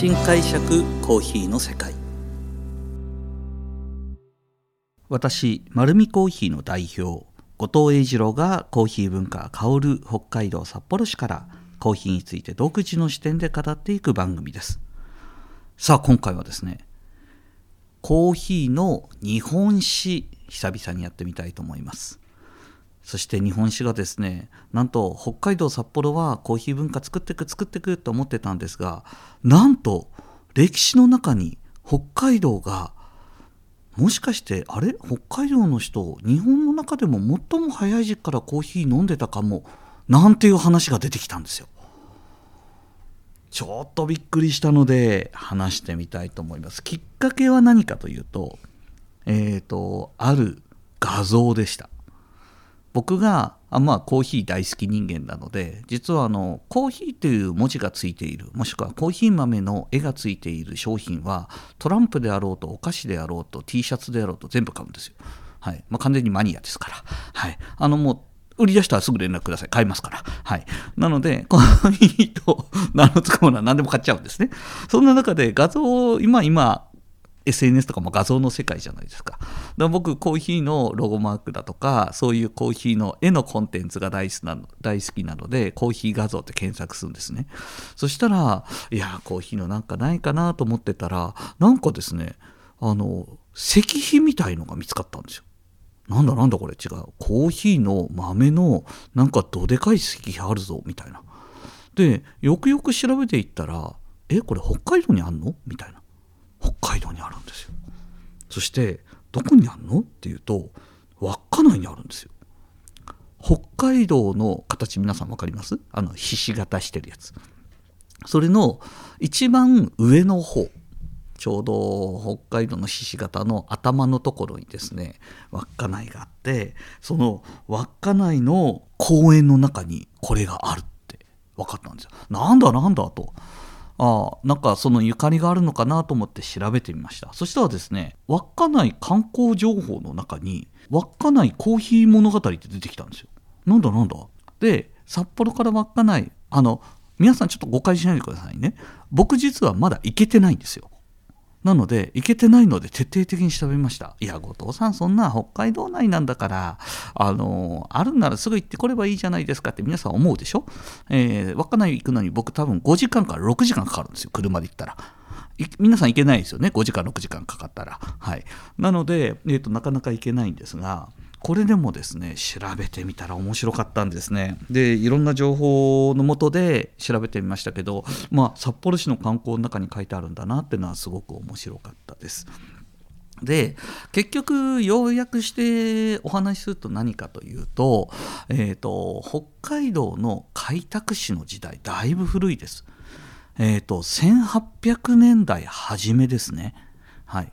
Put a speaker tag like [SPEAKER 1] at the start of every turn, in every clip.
[SPEAKER 1] 新解釈コーヒーの世界。私丸見コーヒーの代表後藤英二郎がコーヒー文化香る北海道札幌市からコーヒーについて独自の視点で語っていく番組です。さあ今回はですねコーヒーの日本史久々にやってみたいと思います。そして日本史がですねなんと北海道札幌はコーヒー文化作ってく作ってくと思ってたんですがなんと歴史の中に北海道がもしかしてあれ？北海道の人日本の中でも最も早い時期からコーヒー飲んでたかもなんていう話が出てきたんですよ。ちょっとびっくりしたので話してみたいと思います。きっかけは何かというと、えっ、ー、と、ある画像でした。僕があまあコーヒー大好き人間なので実はあのコーヒーという文字がついているもしくはコーヒー豆の絵がついている商品はトランプであろうとお菓子であろうと T シャツであろうと全部買うんですよ。はいまあ、完全にマニアですから。はい、あのもう売り出したらすぐ連絡ください。買いますから。はい。なので、コーヒーと名の付くものは何でも買っちゃうんですね。そんな中で画像を、今、今、SNS とかも画像の世界じゃないですか。だから僕コーヒーのロゴマークだとかそういうコーヒーの絵のコンテンツが大好きなの大好きなのでコーヒー画像って検索するんですね。そしたらいやコーヒーのなんかないかなと思ってたらなんかですねあの石碑みたいのが見つかったんですよ。なんだなんだこれ？違うコーヒーの豆のなんかどでかい石碑あるぞみたいな。でよくよく調べていったらえこれ北海道にあんの？みたいな。北海道にあるんですよそしてどこにあるの？っていうと稚内にあるんですよ。北海道の形皆さん分かります？あのひし形してるやつ。それの一番上の方ちょうど北海道のひし形の頭のところにですね稚内があってその稚内の公園の中にこれがあるって分かったんですよ。なんだなんだと。あなんかそのゆかりがあるのかなと思って調べてみました。そしたらですね稚内観光情報の中に稚内コーヒー物語って出てきたんですよ。なんだなんだ。で札幌から稚内あの皆さんちょっと誤解しないでくださいね。僕実はまだ行けてないんですよ。なので、行けてないので徹底的に調べました。いや、後藤さん、そんな北海道内なんだから、あの、あるんならすぐ行ってこればいいじゃないですかって皆さん思うでしょ？えー、稚内行くのに僕多分5時間から6時間かかるんですよ、車で行ったら。皆さん行けないですよね、5時間、6時間かかったら。はい。なので、えーとなかなか行けないんですが、これでもですね調べてみたら面白かったんですねでいろんな情報のもとで調べてみましたけど、まあ、札幌市の観光の中に書いてあるんだなっていうのはすごく面白かったです。で結局要約してお話しすると何かというと,、えーと、北海道の開拓史の時代だいぶ古いです。えーと1800年代初めですね。はい、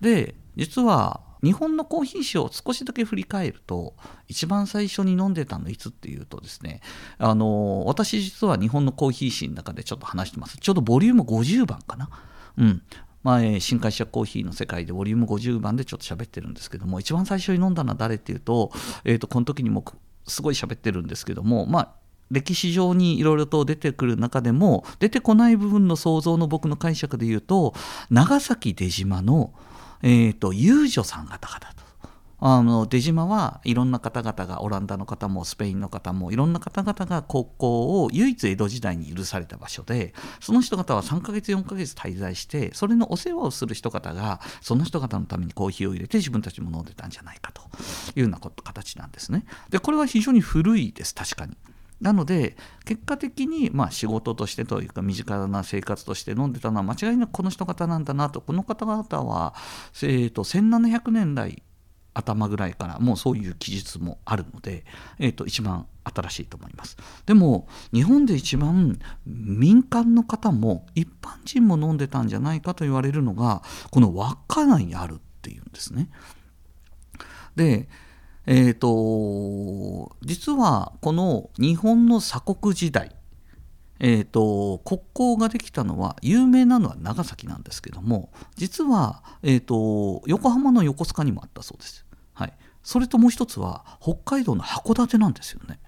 [SPEAKER 1] で実は日本のコーヒー史を少しだけ振り返ると一番最初に飲んでたのいつっていうとですねあの私実は日本のコーヒー史の中でちょっと話してます。ちょうどボリューム50番かな。うん。前新会社コーヒーの世界でボリューム50番でちょっと喋ってるんですけども一番最初に飲んだのは誰っていうと,、えー、とこの時にもすごい喋ってるんですけどもまあ歴史上にいろいろと出てくる中でも出てこない部分の想像の僕の解釈で言うと長崎出島のえーと、遊女さん方々と。あの出島はいろんな方々がオランダの方もスペインの方もいろんな方々が国交を唯一江戸時代に許された場所でその人方は3ヶ月4ヶ月滞在してそれのお世話をする人方がその人方のためにコーヒーを入れて自分たちも飲んでたんじゃないかというような形なんですね。でこれは非常に古いです確かに。なので結果的にまあ仕事としてというか身近な生活として飲んでたのは間違いなくこの人方なんだなと。この方々は、えー、と1700年代頭ぐらいからもうそういう記述もあるので、えー、と一番新しいと思います。でも日本で一番民間の方も一般人も飲んでたんじゃないかと言われるのがこの稚内にあるっていうんですね。でえーと、実はこの日本の鎖国時代、えーと、国交ができたのは有名なのは長崎なんですけども実は、えーと、横浜の横須賀にもあったそうです。はい、それともう一つは北海道の函館なんですよね。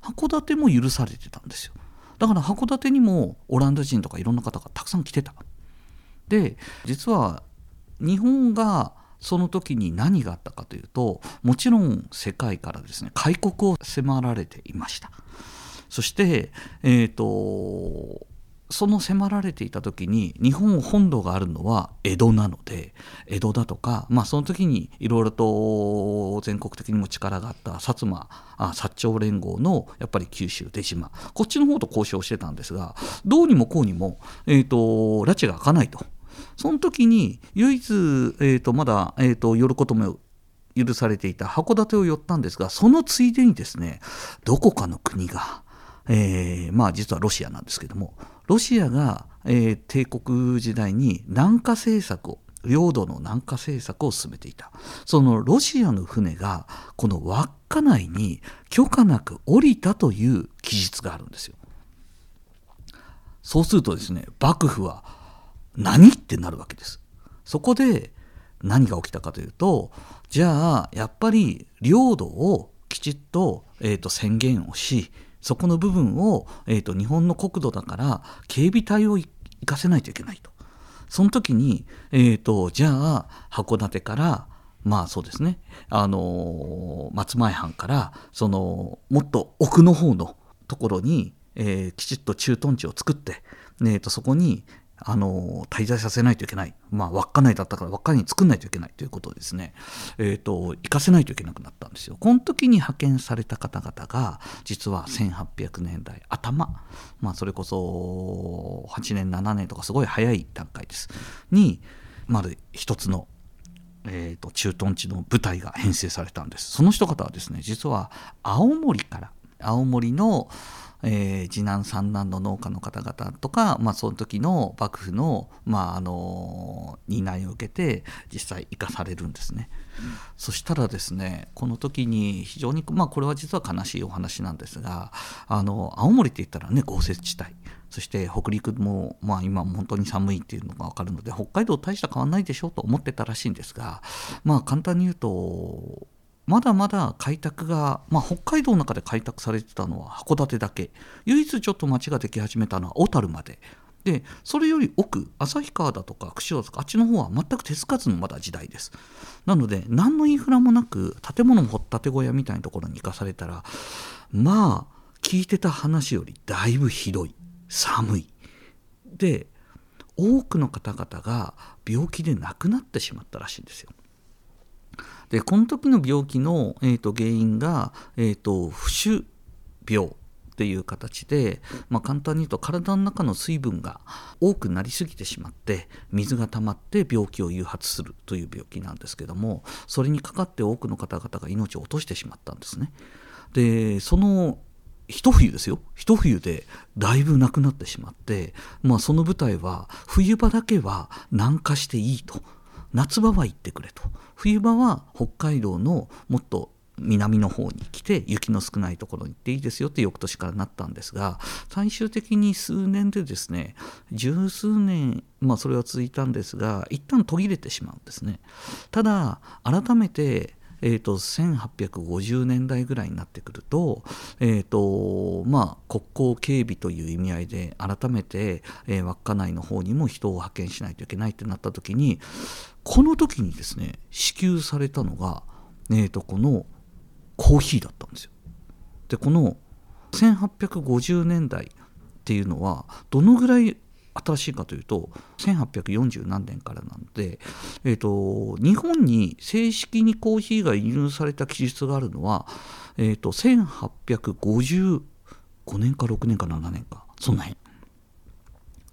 [SPEAKER 1] 函館も許されてたんですよ。だから函館にもオランダ人とかいろんな方がたくさん来てたで実は日本がその時に何があったかというともちろん世界からですね開国を迫られていましたそしてえ、ー、とその迫られていた時に日本本土があるのは江戸なので江戸だとか、まあ、その時にいろいろと全国的にも力があった薩摩あ薩長連合のやっぱり九州出島こっちの方と交渉してたんですがどうにもこうにも、えーと、拉致が開かないと。その時に唯一、えーと、まだ、えーと寄ることも許されていた函館を寄ったんですがそのついでにですねどこかの国がえー、まあ実はロシアなんですけどもロシアが、えー、帝国時代に南下政策を領土の南下政策を進めていた。そのロシアの船がこの稚内に許可なく降りたという記述があるんですよ。そうするとですね幕府は何ってなるわけですそこで何が起きたかというとじゃあやっぱり領土をきちっと,、えーと宣言をしそこの部分を、えーと、日本の国土だから警備隊を行かせないといけないと。その時に、えーと、じゃあ函館からまあそうですね、あのー、松前藩からそのもっと奥の方のところに、えー、きちっと駐屯地を作って、えーとそこに、あの滞在させないといけない、まあ、稚内だったから稚内に作んないといけないということをですね、えーと、行かせないといけなくなったんですよ。この時に派遣された方々が実は1800年代頭、まあ、それこそ8年7年とかすごい早い段階です。にまず一つのえーと駐屯地の部隊が編成されたんです。その人方はですね実は青森から青森のえー、次男三男の農家の方々とか、まあ、その時の幕府の,、まあ、あの担いを受けて実際生かされるんですね。うん、そしたらですねこの時に非常に、まあ、これは実は悲しいお話なんですがあの青森って言ったらね豪雪地帯そして北陸も、まあ、今本当に寒いっていうのが分かるので北海道大した変わんないでしょうと思ってたらしいんですがまあ簡単に言うとまだまだ開拓が、まあ、北海道の中で開拓されてたのは函館だけ。唯一ちょっと町ができ始めたのは小樽まで。でそれより奥旭川だとか釧路とかあっちの方は全く手つかずのまだ時代です。なので何のインフラもなく建物も掘ったて小屋みたいなところに行かされたらまあ聞いてた話よりだいぶひどい。寒い。で多くの方々が病気で亡くなってしまったらしいんですよ。でこの時の病気の、えーと、原因が、えーと、不腫病っていう形で、まあ、簡単に言うと体の中の水分が多くなりすぎてしまって水が溜まって病気を誘発するという病気なんですけどもそれにかかって多くの方々が命を落としてしまったんですね。でその一冬ですよ一冬でだいぶなくなってしまって、まあ、その舞台は冬場だけは南下していいと夏場は行ってくれと。冬場は北海道のもっと南の方に来て雪の少ないところに行っていいですよって翌年からなったんですが最終的に数年でですね十数年まあそれは続いたんですが一旦途切れてしまうんですね。ただ改めてえーと、1850年代ぐらいになってくると,、えーとまあ、国交警備という意味合いで改めて、えー、稚内の方にも人を派遣しないといけないってなった時にこの時にですね支給されたのが、えーとこのコーヒーだったんですよ。でこの1850年代っていうのはどのぐらい新しいかというと1840何年からなので、えーと、日本に正式にコーヒーが輸入された記述があるのは、えーと、1855年か6年か7年かその辺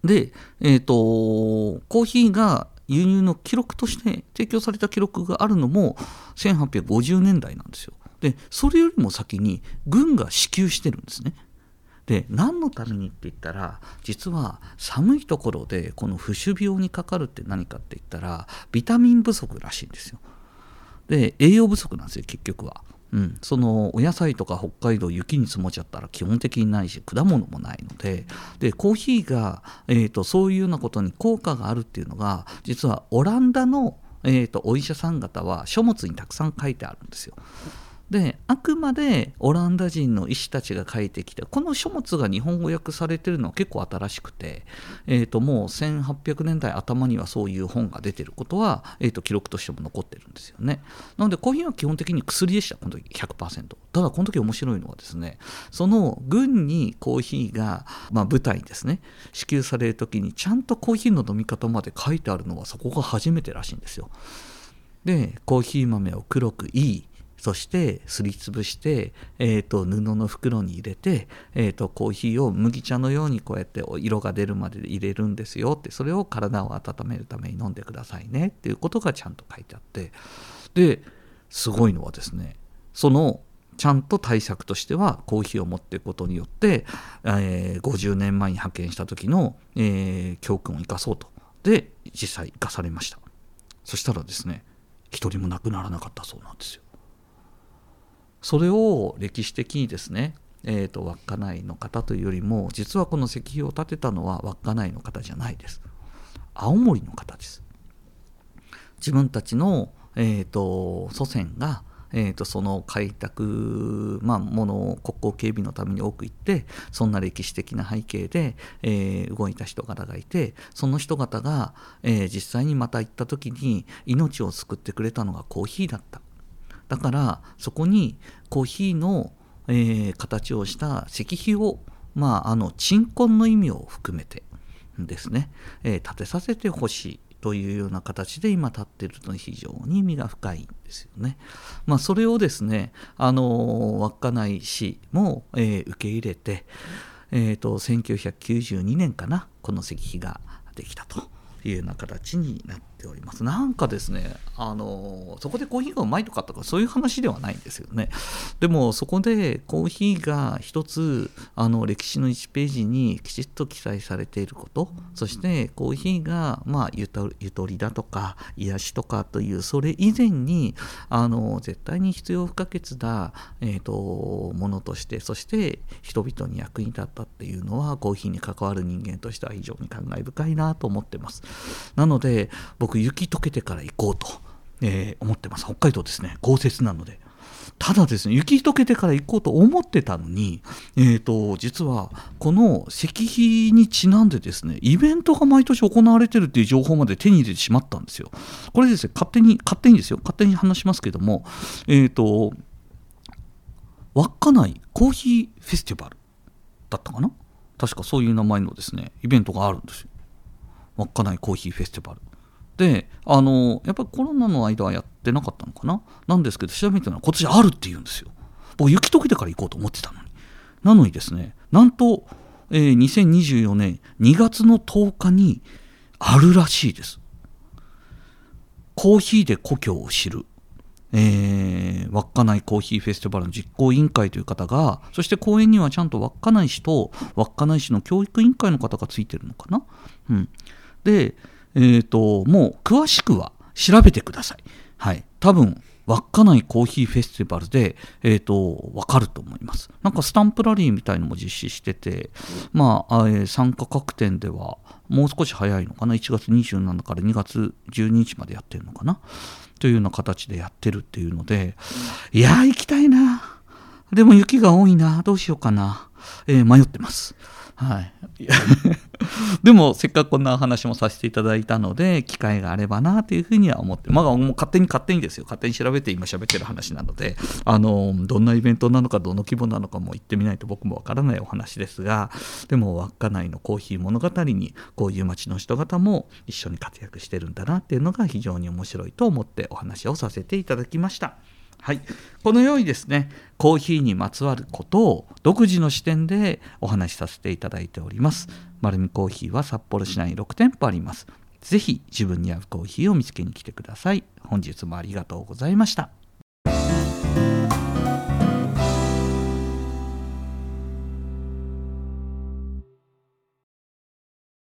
[SPEAKER 1] で、えーと、コーヒーが輸入の記録として提供された記録があるのも1850年代なんですよ。でそれよりも先に軍が支給してるんですね。で何のためにって言ったら実は寒いところでこの不種病にかかるって何かって言ったらビタミン不足らしいんですよ。で栄養不足なんですよ結局は。うん、そのお野菜とか北海道雪に積もっちゃったら基本的にないし果物もないのででコーヒーが、えーと、そういうようなことに効果があるっていうのが実はオランダの、えーとお医者さん方は書物にたくさん書いてあるんですよ。であくまでオランダ人の医師たちが書いてきてこの書物が日本語訳されてるのは結構新しくて、えー、ともう1800年代頭にはそういう本が出てることは、えー、と記録としても残ってるんですよね。なのでコーヒーは基本的に薬でしたこの時100%ただこの時面白いのはですねその軍にコーヒーが、まあ、部隊ですね支給される時にちゃんとコーヒーの飲み方まで書いてあるのはそこが初めてらしいんですよ。でコーヒー豆を黒くいいそしてすりつぶして、えーと、布の袋に入れて、えーと、コーヒーを麦茶のようにこうやって色が出るまで入れるんですよ。ってそれを体を温めるために飲んでくださいね。っていうことがちゃんと書いてあって。ですごいのはですねそのちゃんと対策としてはコーヒーを持っていくことによって、えー、50年前に派遣した時の、えー、教訓を生かそうと。で実際生かされました。そしたらですね一人も亡くならなかったそうなんですよ。それを歴史的にですね、えーと、稚内の方というよりも実はこの石碑を建てたのは稚内の方じゃないです。青森の方です。自分たちの、えーと、祖先が、えーと、その開拓、まあ、ものを国交警備のために多く行ってそんな歴史的な背景で、えー、動いた人方がいてその人方が、えー、実際にまた行った時に命を救ってくれたのがコーヒーだった。だからそこにコーヒーの、えー、形をした石碑を、まあ、あの鎮魂の意味を含めてですね、えー、建てさせてほしいというような形で今立っているのは非常に意味が深いんですよね。まあ、それをですね、あの稚内市も、えー、受け入れて、えーと1992年かなこの石碑ができたというような形になってております。なんかですね、あのそこでコーヒーがうまいとかとかそういう話ではないんですよね。でもそこでコーヒーが一つあの歴史の1ページにきちっと記載されていること、そしてコーヒーがまあゆとりだとか癒しとかというそれ以前にあの絶対に必要不可欠な、えーと、ものとしてそして人々に役に立ったっていうのはコーヒーに関わる人間としては非常に感慨深いなと思ってます。なので僕雪解けてから行こうと、えー、思ってます。北海道ですね。豪雪なので。ただですね雪解けてから行こうと思ってたのに、えーと、実はこの石碑にちなんでですねイベントが毎年行われてるっていう情報まで手に入れてしまったんですよ。これですね勝手に勝手にですよ。勝手に話しますけどもえっ、ー、と稚内コーヒーフェスティバルだったかな？確かそういう名前のですねイベントがあるんですよ。稚内コーヒーフェスティバル。であのやっぱりコロナの間はやってなかったのかな？なんですけど調べてたら今年あるって言うんですよ。僕雪解けてから行こうと思ってたのに。なのにですねなんと、えー、2024年2月の10日にあるらしいです。コーヒーで故郷を知るえー、稚内コーヒーフェスティバルの実行委員会という方がそして公園にはちゃんと稚内市と稚内市の教育委員会の方がついてるのかな、うん、でえーと、もう詳しくは調べてください。はい、多分稚内コーヒーフェスティバルで、えーと、分かると思います。なんかスタンプラリーみたいのも実施してて、まあ、えー、参加各店ではもう少し早いのかな、1月27から2月12日までやってるのかな、というような形でやってるっていうので、いやー、行きたいな。でも雪が多いな、どうしようかな、えー、迷ってます。はい。でも、せっかくこんな話もさせていただいたので、機会があればなというふうには思って、まあ、もう勝手に勝手にですよ。勝手に調べて今喋ってる話なので、あの、どんなイベントなのか、どの規模なのかも言ってみないと僕もわからないお話ですが、でも、稚内のコーヒー物語に、こういう街の人方も一緒に活躍してるんだなっていうのが非常に面白いと思ってお話をさせていただきました。はい、このようにですねコーヒーにまつわることを独自の視点でお話しさせていただいております。丸見コーヒーは札幌市内6店舗あります。ぜひ自分に合うコーヒーを見つけに来てください。本日もありがとうございました。